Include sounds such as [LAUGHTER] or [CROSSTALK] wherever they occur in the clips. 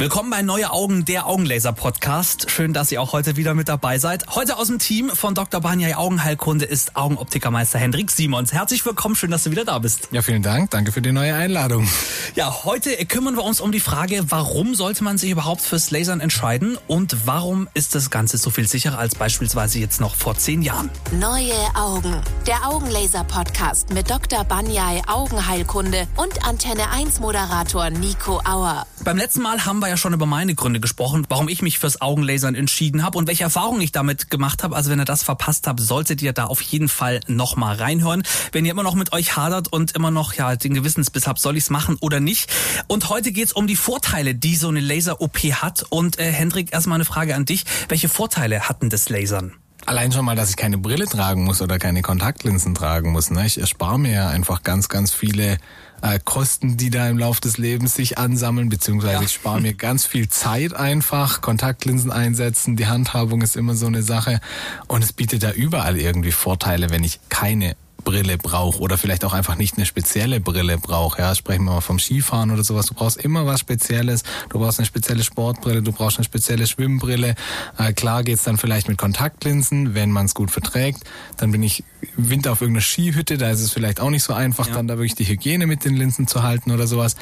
Willkommen bei Neue Augen, der Augenlaser Podcast. Schön, dass ihr auch heute wieder mit dabei seid. Heute aus dem Team von Dr. Banyai Augenheilkunde ist Augenoptikermeister Hendrik Simons. Herzlich willkommen, schön, dass du wieder da bist. Ja, vielen Dank. Danke für die neue Einladung. Ja, heute kümmern wir uns um die Frage, warum sollte man sich überhaupt fürs Lasern entscheiden und warum ist das Ganze so viel sicherer als beispielsweise jetzt noch vor zehn Jahren? Neue Augen, der Augenlaser Podcast mit Dr. Banyai Augenheilkunde und Antenne 1 Moderator Nico Auer. Beim letzten Mal haben wir ja schon über meine Gründe gesprochen, warum ich mich fürs Augenlasern entschieden habe und welche Erfahrungen ich damit gemacht habe. Also wenn ihr das verpasst habt, solltet ihr da auf jeden Fall nochmal reinhören. Wenn ihr immer noch mit euch hadert und immer noch ja den Gewissensbiss habt, soll ich es machen oder nicht. Und heute geht es um die Vorteile, die so eine Laser-OP hat. Und äh, Hendrik, erstmal eine Frage an dich. Welche Vorteile hatten das Lasern? Allein schon mal, dass ich keine Brille tragen muss oder keine Kontaktlinsen tragen muss. Ne? Ich erspare mir ja einfach ganz, ganz viele äh, Kosten, die da im Laufe des Lebens sich ansammeln, beziehungsweise ja. ich spare mir ganz viel Zeit einfach, Kontaktlinsen einsetzen, die Handhabung ist immer so eine Sache und es bietet da überall irgendwie Vorteile, wenn ich keine Brille brauche oder vielleicht auch einfach nicht eine spezielle Brille brauche. Ja, sprechen wir mal vom Skifahren oder sowas. Du brauchst immer was Spezielles. Du brauchst eine spezielle Sportbrille, du brauchst eine spezielle Schwimmbrille. Äh, klar geht's dann vielleicht mit Kontaktlinsen, wenn man es gut verträgt. Dann bin ich Winter auf irgendeiner Skihütte, da ist es vielleicht auch nicht so einfach, ja. dann da wirklich die Hygiene mit den Linsen zu halten oder sowas.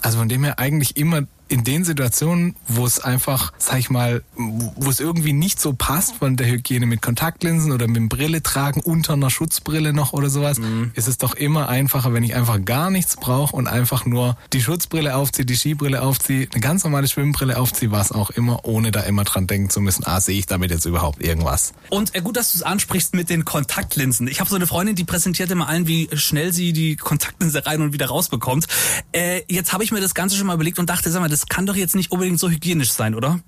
Also von dem her eigentlich immer in den Situationen, wo es einfach, sag ich mal, wo es irgendwie nicht so passt von der Hygiene mit Kontaktlinsen oder mit dem Brille tragen unter einer Schutzbrille noch oder sowas, mhm. ist es doch immer einfacher, wenn ich einfach gar nichts brauche und einfach nur die Schutzbrille aufziehe, die Skibrille aufziehe, eine ganz normale Schwimmbrille aufziehe, was auch immer, ohne da immer dran denken zu müssen, ah, sehe ich damit jetzt überhaupt irgendwas. Und äh, gut, dass du es ansprichst mit den Kontaktlinsen. Ich habe so eine Freundin, die präsentiert immer allen, wie schnell sie die Kontaktlinse rein und wieder rausbekommt. Äh, jetzt habe ich mir das Ganze schon mal überlegt und dachte, sag mal, das das kann doch jetzt nicht unbedingt so hygienisch sein, oder?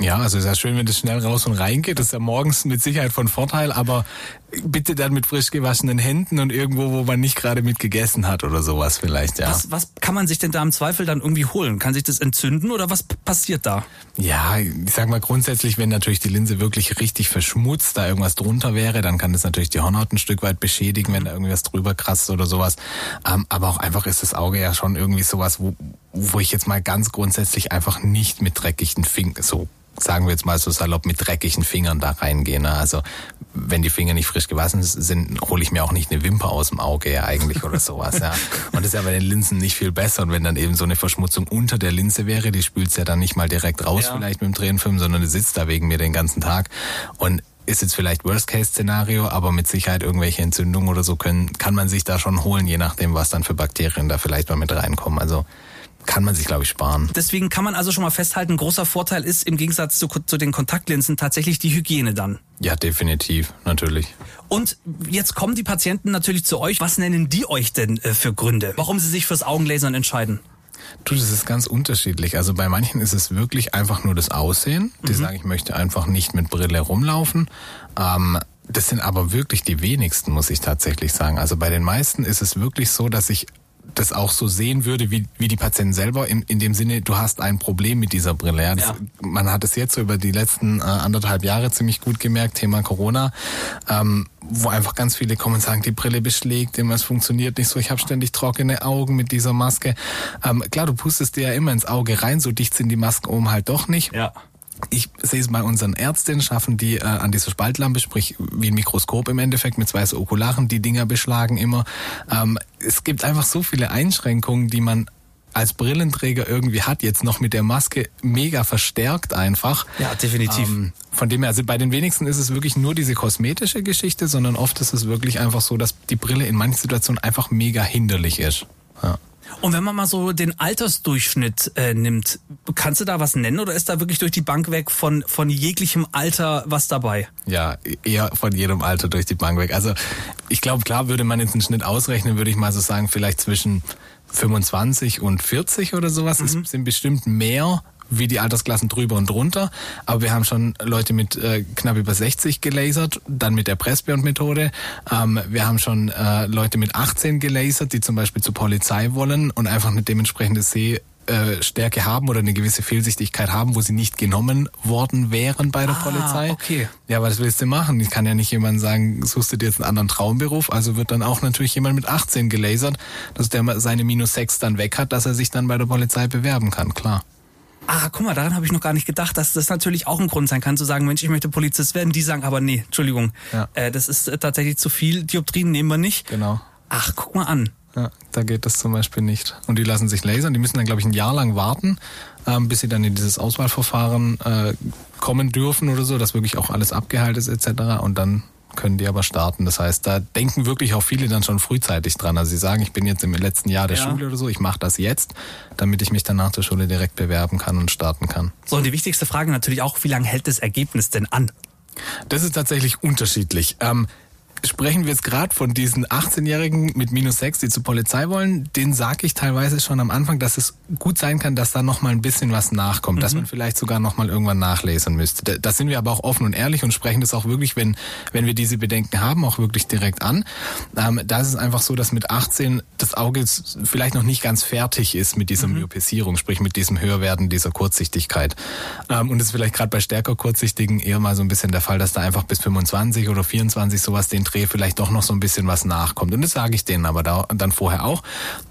Ja, also ist ja schön, wenn das schnell raus und rein geht. Das ist ja morgens mit Sicherheit von Vorteil, aber bitte dann mit frisch gewaschenen Händen und irgendwo, wo man nicht gerade mit gegessen hat oder sowas vielleicht, ja. Was, was kann man sich denn da im Zweifel dann irgendwie holen? Kann sich das entzünden oder was passiert da? Ja, ich sag mal grundsätzlich, wenn natürlich die Linse wirklich richtig verschmutzt, da irgendwas drunter wäre, dann kann das natürlich die Hornhaut ein Stück weit beschädigen, wenn da irgendwas drüber kratzt oder sowas. Ähm, aber auch einfach ist das Auge ja schon irgendwie sowas, wo, wo ich jetzt mal ganz grundsätzlich einfach nicht mit dreckigen Fingern, so sagen wir jetzt mal so salopp, mit dreckigen Fingern da reingehen. Ne? Also wenn die Finger nicht frisch gewaschen sind, hole ich mir auch nicht eine Wimper aus dem Auge ja eigentlich oder sowas. ja. [LAUGHS] Und das ist ja bei den Linsen nicht viel besser. Und wenn dann eben so eine Verschmutzung unter der Linse wäre, die spült's ja dann nicht mal direkt raus ja. vielleicht mit dem Tränenfilm, sondern die sitzt da wegen mir den ganzen Tag. Und ist jetzt vielleicht Worst-Case-Szenario, aber mit Sicherheit irgendwelche Entzündungen oder so können, kann man sich da schon holen, je nachdem, was dann für Bakterien da vielleicht mal mit reinkommen. Also kann man sich, glaube ich, sparen. Deswegen kann man also schon mal festhalten, großer Vorteil ist im Gegensatz zu, zu den Kontaktlinsen tatsächlich die Hygiene dann. Ja, definitiv, natürlich. Und jetzt kommen die Patienten natürlich zu euch. Was nennen die euch denn äh, für Gründe, warum sie sich fürs Augenlasern entscheiden? Du, das ist ganz unterschiedlich. Also bei manchen ist es wirklich einfach nur das Aussehen. Die mhm. sagen, ich möchte einfach nicht mit Brille rumlaufen. Ähm, das sind aber wirklich die wenigsten, muss ich tatsächlich sagen. Also bei den meisten ist es wirklich so, dass ich das auch so sehen würde, wie, wie die Patienten selber, in, in dem Sinne, du hast ein Problem mit dieser Brille. Ja, das, ja. Man hat es jetzt so über die letzten äh, anderthalb Jahre ziemlich gut gemerkt, Thema Corona, ähm, wo einfach ganz viele kommen und sagen, die Brille beschlägt immer, es funktioniert nicht so, ich habe ständig trockene Augen mit dieser Maske. Ähm, klar, du pustest dir ja immer ins Auge rein, so dicht sind die Masken oben halt doch nicht. Ja ich sehe es bei unseren Ärztinnen, schaffen die äh, an dieser Spaltlampe, sprich wie ein Mikroskop im Endeffekt mit zwei so Okularen, die Dinger beschlagen immer. Ähm, es gibt einfach so viele Einschränkungen, die man als Brillenträger irgendwie hat, jetzt noch mit der Maske mega verstärkt einfach. Ja, definitiv. Ähm, von dem her, also bei den wenigsten ist es wirklich nur diese kosmetische Geschichte, sondern oft ist es wirklich einfach so, dass die Brille in manchen Situationen einfach mega hinderlich ist. Ja. Und wenn man mal so den Altersdurchschnitt äh, nimmt, kannst du da was nennen oder ist da wirklich durch die Bank weg von, von jeglichem Alter was dabei? Ja, eher von jedem Alter durch die Bank weg. Also ich glaube, klar würde man jetzt einen Schnitt ausrechnen, würde ich mal so sagen, vielleicht zwischen 25 und 40 oder sowas. Mhm. Es sind bestimmt mehr wie die Altersklassen drüber und drunter. Aber wir haben schon Leute mit äh, knapp über 60 gelasert, dann mit der Pressbeyond-Methode. Ähm, wir haben schon äh, Leute mit 18 gelasert, die zum Beispiel zur Polizei wollen und einfach eine dementsprechende Seh Stärke haben oder eine gewisse Fehlsichtigkeit haben, wo sie nicht genommen worden wären bei der ah, Polizei. Okay. Ja, was willst du machen? Ich kann ja nicht jemand sagen, suchst du dir jetzt einen anderen Traumberuf. Also wird dann auch natürlich jemand mit 18 gelasert, dass der seine minus 6 dann weg hat, dass er sich dann bei der Polizei bewerben kann, klar. Ah, guck mal, daran habe ich noch gar nicht gedacht, dass das natürlich auch ein Grund sein kann, zu sagen, Mensch, ich möchte Polizist werden. Die sagen aber, nee, Entschuldigung, ja. äh, das ist äh, tatsächlich zu viel. Dioptrien nehmen wir nicht. Genau. Ach, guck mal an. Ja, da geht das zum Beispiel nicht. Und die lassen sich lasern. Die müssen dann, glaube ich, ein Jahr lang warten, ähm, bis sie dann in dieses Auswahlverfahren äh, kommen dürfen oder so, dass wirklich auch alles abgeheilt ist etc. Und dann können die aber starten. Das heißt, da denken wirklich auch viele dann schon frühzeitig dran. Also sie sagen, ich bin jetzt im letzten Jahr der ja. Schule oder so, ich mache das jetzt, damit ich mich dann nach der Schule direkt bewerben kann und starten kann. So, und die wichtigste Frage natürlich auch, wie lange hält das Ergebnis denn an? Das ist tatsächlich unterschiedlich. Ähm, sprechen wir jetzt gerade von diesen 18-Jährigen mit minus 6, die zur Polizei wollen, den sage ich teilweise schon am Anfang, dass es gut sein kann, dass da noch mal ein bisschen was nachkommt, mhm. dass man vielleicht sogar noch mal irgendwann nachlesen müsste. Da sind wir aber auch offen und ehrlich und sprechen das auch wirklich, wenn, wenn wir diese Bedenken haben, auch wirklich direkt an. Ähm, da ist es einfach so, dass mit 18 das Auge vielleicht noch nicht ganz fertig ist mit dieser mhm. Myopisierung, sprich mit diesem Höherwerden dieser Kurzsichtigkeit. Ähm, und es ist vielleicht gerade bei stärker Kurzsichtigen eher mal so ein bisschen der Fall, dass da einfach bis 25 oder 24 sowas den Dreh vielleicht doch noch so ein bisschen was nachkommt. Und das sage ich denen aber da, dann vorher auch.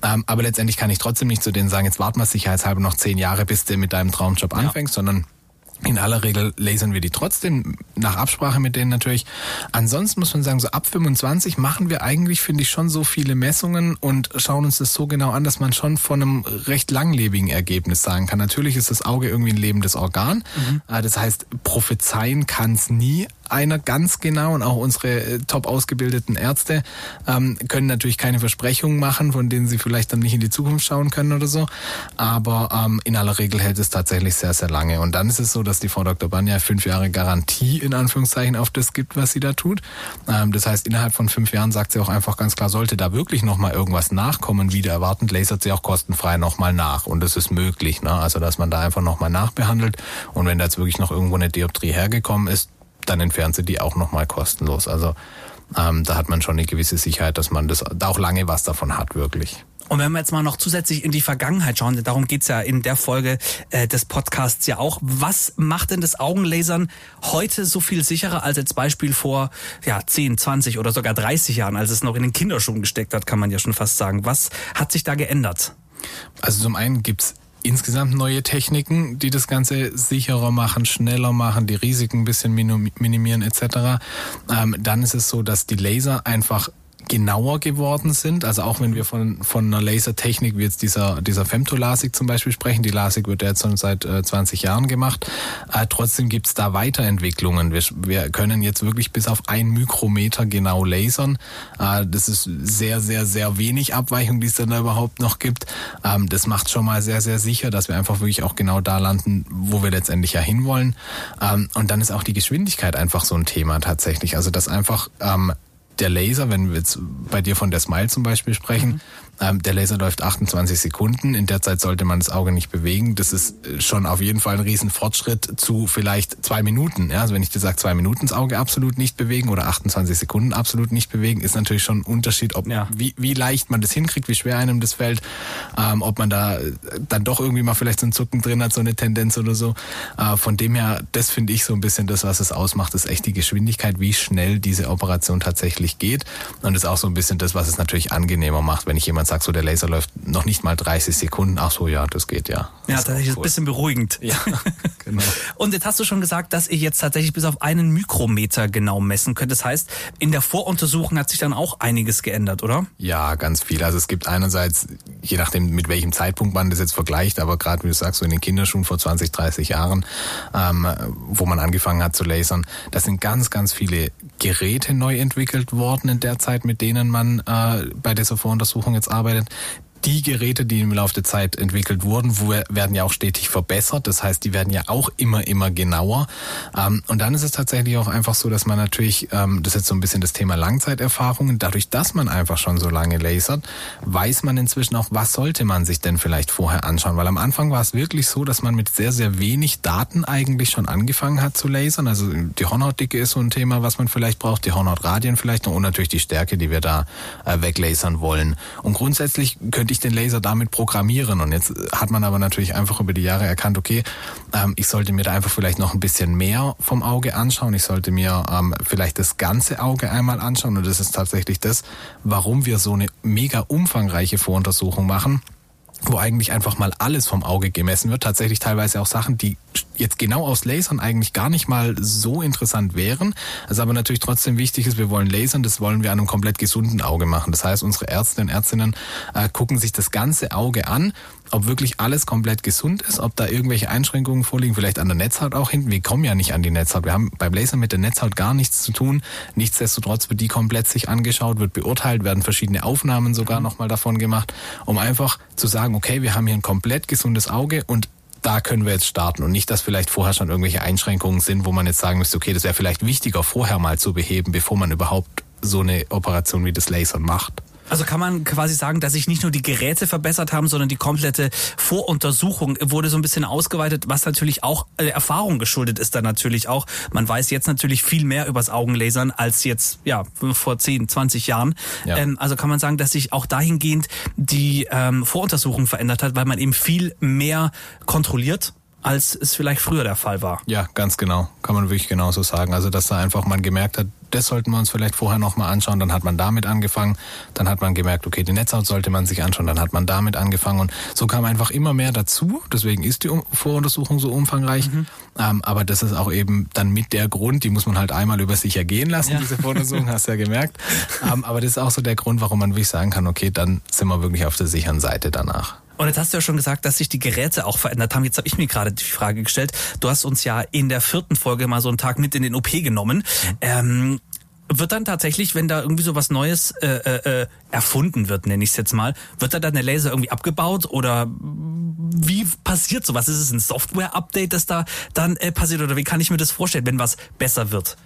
Ähm, aber letztendlich kann ich trotzdem nicht zu denen sagen, jetzt warten wir sicherheitshalber noch zehn Jahre, bis du mit deinem Traumjob anfängst, ja. sondern in aller Regel lasern wir die trotzdem, nach Absprache mit denen natürlich. Ansonsten muss man sagen, so ab 25 machen wir eigentlich, finde ich, schon so viele Messungen und schauen uns das so genau an, dass man schon von einem recht langlebigen Ergebnis sagen kann. Natürlich ist das Auge irgendwie ein lebendes Organ. Mhm. Äh, das heißt, prophezeien kann es nie, einer ganz genau und auch unsere äh, top ausgebildeten Ärzte ähm, können natürlich keine Versprechungen machen, von denen sie vielleicht dann nicht in die Zukunft schauen können oder so. Aber ähm, in aller Regel hält es tatsächlich sehr, sehr lange. Und dann ist es so, dass die Frau Dr. Banja fünf Jahre Garantie in Anführungszeichen auf das gibt, was sie da tut. Ähm, das heißt, innerhalb von fünf Jahren sagt sie auch einfach ganz klar, sollte da wirklich nochmal irgendwas nachkommen, wieder erwartend, lasert sie auch kostenfrei nochmal nach. Und das ist möglich. Ne? Also, dass man da einfach nochmal nachbehandelt. Und wenn da jetzt wirklich noch irgendwo eine Dioptrie hergekommen ist, dann entfernt sie die auch nochmal kostenlos. Also ähm, da hat man schon eine gewisse Sicherheit, dass man das da auch lange was davon hat, wirklich. Und wenn wir jetzt mal noch zusätzlich in die Vergangenheit schauen, darum geht's ja in der Folge äh, des Podcasts ja auch. Was macht denn das Augenlasern heute so viel sicherer als jetzt Beispiel vor ja, 10, 20 oder sogar 30 Jahren, als es noch in den Kinderschuhen gesteckt hat, kann man ja schon fast sagen. Was hat sich da geändert? Also zum einen gibt's insgesamt neue Techniken, die das Ganze sicherer machen, schneller machen, die Risiken ein bisschen minimieren etc. Ähm, dann ist es so, dass die Laser einfach genauer geworden sind. Also auch wenn wir von, von einer Lasertechnik wie jetzt dieser, dieser Femtolasik zum Beispiel sprechen, die Lasik wird ja jetzt schon seit äh, 20 Jahren gemacht, äh, trotzdem gibt's da Weiterentwicklungen. Wir, wir können jetzt wirklich bis auf ein Mikrometer genau lasern. Äh, das ist sehr, sehr, sehr wenig Abweichung, die es dann da überhaupt noch gibt. Ähm, das macht schon mal sehr, sehr sicher, dass wir einfach wirklich auch genau da landen, wo wir letztendlich ja hinwollen. Ähm, und dann ist auch die Geschwindigkeit einfach so ein Thema tatsächlich. Also dass einfach ähm, der Laser, wenn wir jetzt bei dir von der Smile zum Beispiel sprechen, mhm. Ähm, der Laser läuft 28 Sekunden. In der Zeit sollte man das Auge nicht bewegen. Das ist äh, schon auf jeden Fall ein Riesenfortschritt zu vielleicht zwei Minuten. Ja, also wenn ich dir sage, zwei Minuten das Auge absolut nicht bewegen oder 28 Sekunden absolut nicht bewegen, ist natürlich schon ein Unterschied, ob ja. wie, wie leicht man das hinkriegt, wie schwer einem das fällt, ähm, ob man da äh, dann doch irgendwie mal vielleicht so ein Zucken drin hat, so eine Tendenz oder so. Äh, von dem her, das finde ich so ein bisschen das, was es ausmacht, ist echt die Geschwindigkeit, wie schnell diese Operation tatsächlich geht. Und das ist auch so ein bisschen das, was es natürlich angenehmer macht, wenn ich jemand sagst, so der Laser läuft noch nicht mal 30 Sekunden. Ach so, ja, das geht ja. Das ja, tatsächlich ist cool. ein bisschen beruhigend. Ja, [LAUGHS] genau. Und jetzt hast du schon gesagt, dass ihr jetzt tatsächlich bis auf einen Mikrometer genau messen könnt. Das heißt, in der Voruntersuchung hat sich dann auch einiges geändert, oder? Ja, ganz viel. Also es gibt einerseits, je nachdem mit welchem Zeitpunkt man das jetzt vergleicht, aber gerade wie du sagst, so in den Kinderschuhen vor 20, 30 Jahren, ähm, wo man angefangen hat zu lasern, da sind ganz, ganz viele Geräte neu entwickelt worden in der Zeit, mit denen man äh, bei dieser Voruntersuchung jetzt arbeitet arbeitet. Die Geräte, die im Laufe der Zeit entwickelt wurden, werden ja auch stetig verbessert. Das heißt, die werden ja auch immer, immer genauer. Ähm, und dann ist es tatsächlich auch einfach so, dass man natürlich, ähm, das ist jetzt so ein bisschen das Thema Langzeiterfahrungen, dadurch, dass man einfach schon so lange lasert, weiß man inzwischen auch, was sollte man sich denn vielleicht vorher anschauen. Weil am Anfang war es wirklich so, dass man mit sehr, sehr wenig Daten eigentlich schon angefangen hat zu lasern. Also die Hornhautdicke ist so ein Thema, was man vielleicht braucht, die Hornhautradien vielleicht und natürlich die Stärke, die wir da äh, weglasern wollen. Und grundsätzlich könnte ich den Laser damit programmieren. Und jetzt hat man aber natürlich einfach über die Jahre erkannt, okay, ähm, ich sollte mir da einfach vielleicht noch ein bisschen mehr vom Auge anschauen. Ich sollte mir ähm, vielleicht das ganze Auge einmal anschauen. Und das ist tatsächlich das, warum wir so eine mega umfangreiche Voruntersuchung machen wo eigentlich einfach mal alles vom Auge gemessen wird. Tatsächlich teilweise auch Sachen, die jetzt genau aus Lasern eigentlich gar nicht mal so interessant wären. Also aber natürlich trotzdem wichtig ist, wir wollen lasern, das wollen wir an einem komplett gesunden Auge machen. Das heißt, unsere Ärzte und Ärztinnen äh, gucken sich das ganze Auge an ob wirklich alles komplett gesund ist, ob da irgendwelche Einschränkungen vorliegen, vielleicht an der Netzhaut auch hinten. Wir kommen ja nicht an die Netzhaut. Wir haben beim Laser mit der Netzhaut gar nichts zu tun. Nichtsdestotrotz wird die komplett sich angeschaut, wird beurteilt, werden verschiedene Aufnahmen sogar mhm. nochmal davon gemacht, um einfach zu sagen, okay, wir haben hier ein komplett gesundes Auge und da können wir jetzt starten und nicht, dass vielleicht vorher schon irgendwelche Einschränkungen sind, wo man jetzt sagen müsste, okay, das wäre vielleicht wichtiger vorher mal zu beheben, bevor man überhaupt so eine Operation wie das Lasern macht. Also kann man quasi sagen, dass sich nicht nur die Geräte verbessert haben, sondern die komplette Voruntersuchung wurde so ein bisschen ausgeweitet, was natürlich auch äh, Erfahrung geschuldet ist dann natürlich auch. Man weiß jetzt natürlich viel mehr übers Augenlasern als jetzt ja vor 10, 20 Jahren. Ja. Ähm, also kann man sagen, dass sich auch dahingehend die ähm, Voruntersuchung verändert hat, weil man eben viel mehr kontrolliert als es vielleicht früher der Fall war. Ja, ganz genau. Kann man wirklich genauso sagen. Also, dass da einfach man gemerkt hat, das sollten wir uns vielleicht vorher nochmal anschauen. Dann hat man damit angefangen. Dann hat man gemerkt, okay, die Netzhaut sollte man sich anschauen. Dann hat man damit angefangen. Und so kam einfach immer mehr dazu. Deswegen ist die Voruntersuchung so umfangreich. Mhm. Ähm, aber das ist auch eben dann mit der Grund, die muss man halt einmal über sich ergehen lassen, ja. diese Voruntersuchung, hast du ja gemerkt. [LAUGHS] Ähm, aber das ist auch so der Grund, warum man wirklich sagen kann, okay, dann sind wir wirklich auf der sicheren Seite danach. Und jetzt hast du ja schon gesagt, dass sich die Geräte auch verändert haben. Jetzt habe ich mir gerade die Frage gestellt. Du hast uns ja in der vierten Folge mal so einen Tag mit in den OP genommen. Ähm, wird dann tatsächlich, wenn da irgendwie so was Neues äh, äh, äh erfunden wird, nenne ich es jetzt mal, wird da dann der Laser irgendwie abgebaut oder wie passiert sowas? Ist es ein Software-Update, das da dann äh, passiert oder wie kann ich mir das vorstellen, wenn was besser wird?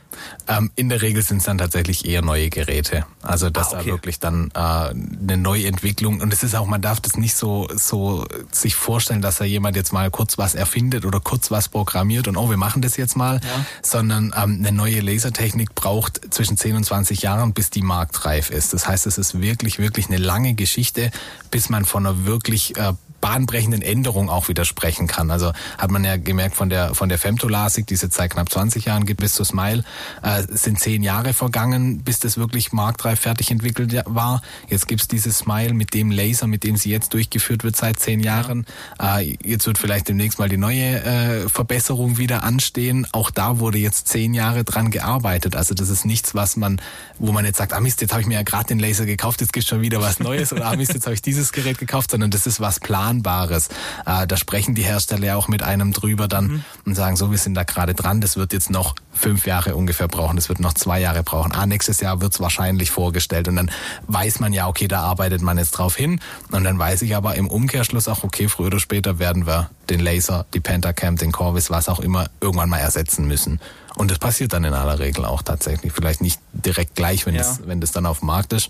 Ähm, in der Regel sind es dann tatsächlich eher neue Geräte. Also dass ah, okay. da wirklich dann äh, eine Neuentwicklung und es ist auch, man darf das nicht so so sich vorstellen, dass da jemand jetzt mal kurz was erfindet oder kurz was programmiert und oh, wir machen das jetzt mal, ja. sondern ähm, eine neue Lasertechnik braucht zwischen 10 und 20 Jahren, bis die marktreif ist. Das heißt, es ist wirklich, wirklich eine lange Geschichte, bis man von einer wirklich äh, bahnbrechenden Änderung auch widersprechen kann. Also hat man ja gemerkt von der von der Femtolasik, die es jetzt seit knapp 20 Jahren gibt, bis zu Smile, äh, sind zehn Jahre vergangen, bis das wirklich marktreif fertig entwickelt war. Jetzt gibt's dieses Smile mit dem Laser, mit dem sie jetzt durchgeführt wird seit zehn Jahren. Äh, jetzt wird vielleicht demnächst mal die neue äh, Verbesserung wieder anstehen. Auch da wurde jetzt zehn Jahre dran gearbeitet. Also das ist nichts, was man, wo man jetzt sagt, ah Mist, jetzt habe ich mir ja gerade den Laser gekauft, jetzt gibt's schon wieder was Neues oder ah Mist, jetzt habe ich dieses Gerät gekauft, sondern das ist was plan Planbares. Äh, da sprechen die Hersteller ja auch mit einem drüber dann mhm. und sagen, so, wir sind da gerade dran, das wird jetzt noch fünf Jahre ungefähr brauchen, das wird noch zwei Jahre brauchen. Ah, nächstes Jahr wird's wahrscheinlich vorgestellt und dann weiß man ja, okay, da arbeitet man jetzt drauf hin und dann weiß ich aber im Umkehrschluss auch, okay, früher oder später werden wir den Laser, die Pentacam, den Corvus, was auch immer, irgendwann mal ersetzen müssen. Und das passiert dann in aller Regel auch tatsächlich. Vielleicht nicht direkt gleich, wenn, ja. das, wenn das dann auf dem Markt ist.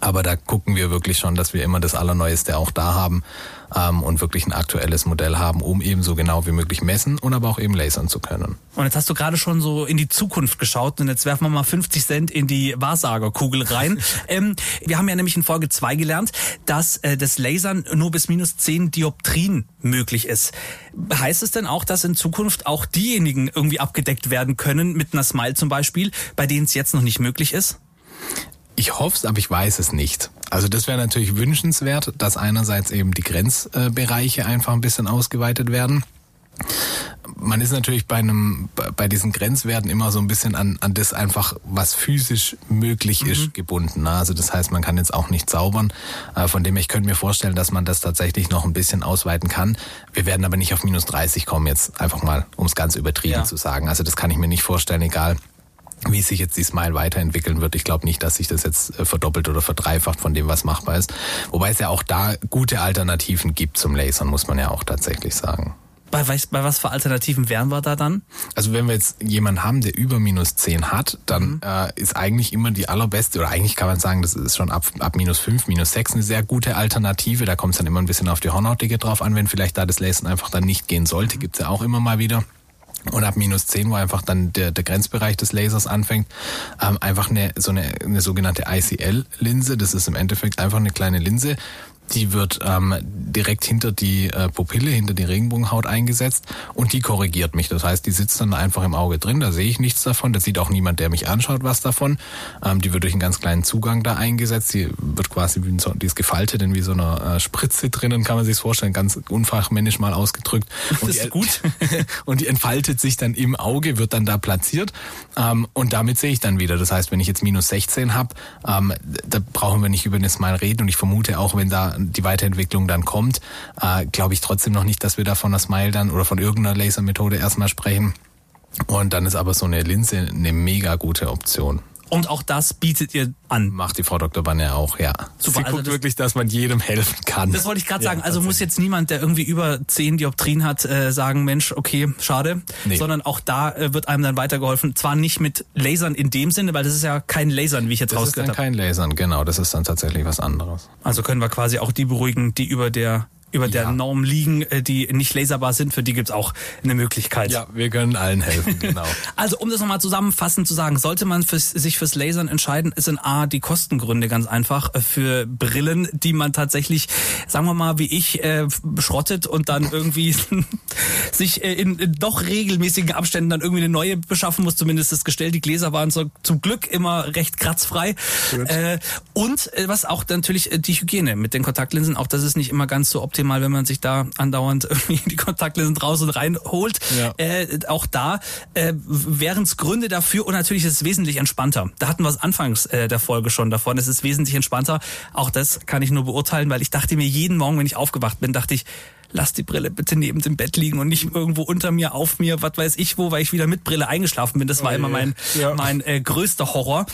Aber da gucken wir wirklich schon, dass wir immer das Allerneueste auch da haben ähm, und wirklich ein aktuelles Modell haben, um eben so genau wie möglich messen und aber auch eben lasern zu können. Und jetzt hast du gerade schon so in die Zukunft geschaut und jetzt werfen wir mal 50 Cent in die Wahrsagerkugel rein. [LAUGHS] ähm, wir haben ja nämlich in Folge 2 gelernt, dass äh, das Lasern nur bis minus 10 Dioptrien möglich ist. Heißt es denn auch, dass in Zukunft auch diejenigen irgendwie abgedeckt werden können, mit einer Smile zum Beispiel, bei denen es jetzt noch nicht möglich ist? Ich hoffe es, aber ich weiß es nicht. Also das wäre natürlich wünschenswert, dass einerseits eben die Grenzbereiche einfach ein bisschen ausgeweitet werden. Man ist natürlich bei einem, bei diesen Grenzwerten immer so ein bisschen an, an das einfach, was physisch möglich ist, mhm. gebunden. Ne? Also das heißt, man kann jetzt auch nicht zaubern. Äh, von dem her, ich könnte mir vorstellen, dass man das tatsächlich noch ein bisschen ausweiten kann. Wir werden aber nicht auf minus 30 kommen, jetzt einfach mal, um es ganz übertrieben ja. zu sagen. Also das kann ich mir nicht vorstellen, egal wie sich jetzt die Smile weiterentwickeln wird. Ich glaube nicht, dass sich das jetzt äh, verdoppelt oder verdreifacht von dem, was machbar ist. Wobei es ja auch da gute Alternativen gibt zum Lasern, muss man ja auch tatsächlich sagen. Bei, bei was für Alternativen wären wir da dann? Also wenn wir jetzt jemanden haben, der über minus 10 hat, dann mhm. äh, ist eigentlich immer die allerbeste, oder eigentlich kann man sagen, das ist schon ab, ab minus 5, minus 6 eine sehr gute Alternative. Da kommt es dann immer ein bisschen auf die Hornhautdicke drauf an, wenn vielleicht da das Lasern einfach dann nicht gehen sollte. Gibt's ja auch immer mal wieder und ab minus 10, wo einfach dann der, der Grenzbereich des Lasers anfängt, ähm, einfach eine so eine, eine sogenannte ICL-Linse. Das ist im Endeffekt einfach eine kleine Linse, Die wird ähm, direkt hinter die äh, Pupille, hinter die Regenbogenhaut eingesetzt und die korrigiert mich. Das heißt, die sitzt dann einfach im Auge drin, da sehe ich nichts davon, da sieht auch niemand, der mich anschaut, was davon. Ähm, die wird durch einen ganz kleinen Zugang da eingesetzt, die wird quasi wie so, die ist gefaltet in wie so einer äh, Spritze drinnen, kann man sich vorstellen, ganz unfachmännisch mal ausgedrückt. Und das ist die, gut. [LAUGHS] und die entfaltet sich dann im Auge, wird dann da platziert ähm, und damit sehe ich dann wieder. Das heißt, wenn ich jetzt minus 16 habe, ähm, da brauchen wir nicht über eine Smile reden und ich vermute auch, wenn da die Weiterentwicklung dann kommt, äh, glaube ich trotzdem noch nicht, dass wir da von der Smile dann oder von irgendeiner Lasermethode erstmal sprechen. Und dann ist aber so eine Linse eine mega gute Option. Und auch das bietet ihr an. Macht die Frau Dr. Banner auch, ja. Super, Sie also guckt das- wirklich, dass man jedem helfen kann. Das wollte ich gerade Ja, sagen. Also muss jetzt niemand, der irgendwie über 10 Dioptrien hat, äh, sagen, Mensch, okay, schade. Nee. Sondern auch da äh, wird einem dann weitergeholfen. Zwar nicht mit Lasern in dem Sinne, weil das ist ja kein Lasern, wie ich jetzt Das ist rausgehört dann habe. kein Lasern, genau. Das ist dann tatsächlich was anderes. Also können wir quasi auch die beruhigen, die über der über der Ja. Norm liegen, äh, die nicht laserbar sind. Für die gibt's auch eine Möglichkeit. Ja, wir können allen helfen, genau. [LAUGHS] Also um das nochmal zusammenfassend zu sagen, sollte man fürs, sich fürs Lasern entscheiden, ist in A die Kostengründe ganz einfach äh, für Brillen, die man tatsächlich, sagen wir mal, wie ich, äh, schrottet und dann irgendwie [LAUGHS] sich äh, in, in doch regelmäßigen Abständen dann irgendwie eine neue beschaffen muss. Zumindest das Gestell, die Gläser waren so, zum Glück immer recht kratzfrei. Äh, und was auch natürlich die Hygiene mit den Kontaktlinsen, auch das ist nicht immer ganz so optimal, wenn man sich da andauernd [LAUGHS] irgendwie die Kontaktlinsen raus und rein holt. Ja. Äh, auch da äh, wären es Gründe dafür und natürlich ist es wesentlich entspannter. Da hatten wir es anfangs äh, der Folge schon davon. Es ist wesentlich entspannter. Auch das kann ich nur beurteilen, weil ich dachte mir jeden Morgen, wenn ich aufgewacht bin, dachte ich, lass die Brille bitte neben dem Bett liegen und nicht irgendwo unter mir, auf mir, was weiß ich wo, weil ich wieder mit Brille eingeschlafen bin. Das war Oh immer mein, Ja. mein äh, größter Horror.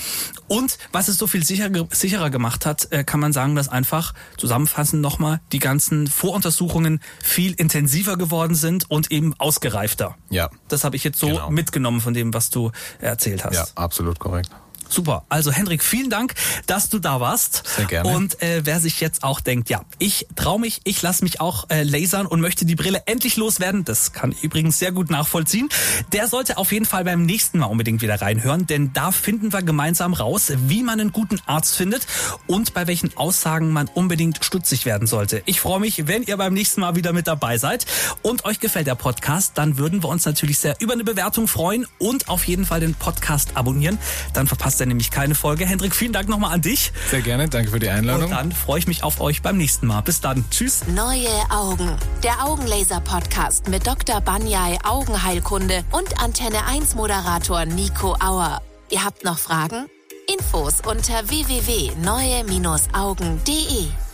Und was es so viel sicherer, sicherer gemacht hat, äh, kann man sagen, dass einfach zusammenfassend nochmal die ganzen Voruntersuchungen viel intensiver geworden sind und eben ausgereifter. Ja. Das habe ich jetzt so Genau. mitgenommen von dem, was du erzählt hast. Ja, absolut korrekt. Super. Also Hendrik, vielen Dank, dass du da warst. Sehr gerne. Und äh, wer sich jetzt auch denkt, ja, ich trau mich, ich lasse mich auch äh, lasern und möchte die Brille endlich loswerden, das kann ich übrigens sehr gut nachvollziehen, der sollte auf jeden Fall beim nächsten Mal unbedingt wieder reinhören, denn da finden wir gemeinsam raus, wie man einen guten Arzt findet und bei welchen Aussagen man unbedingt stutzig werden sollte. Ich freue mich, wenn ihr beim nächsten Mal wieder mit dabei seid und euch gefällt der Podcast, dann würden wir uns natürlich sehr über eine Bewertung freuen und auf jeden Fall den Podcast abonnieren. Dann verpasst ihr nämlich keine Folge. Hendrik, vielen Dank nochmal an dich. Sehr gerne, danke für die Einladung. Und dann freue ich mich auf euch beim nächsten Mal. Bis dann. Tschüss. Neue Augen. Der Augenlaser-Podcast mit Dr. Banyai Augenheilkunde und Antenne 1 Moderator Nico Auer. Ihr habt noch Fragen? Infos unter www.neue-augen.de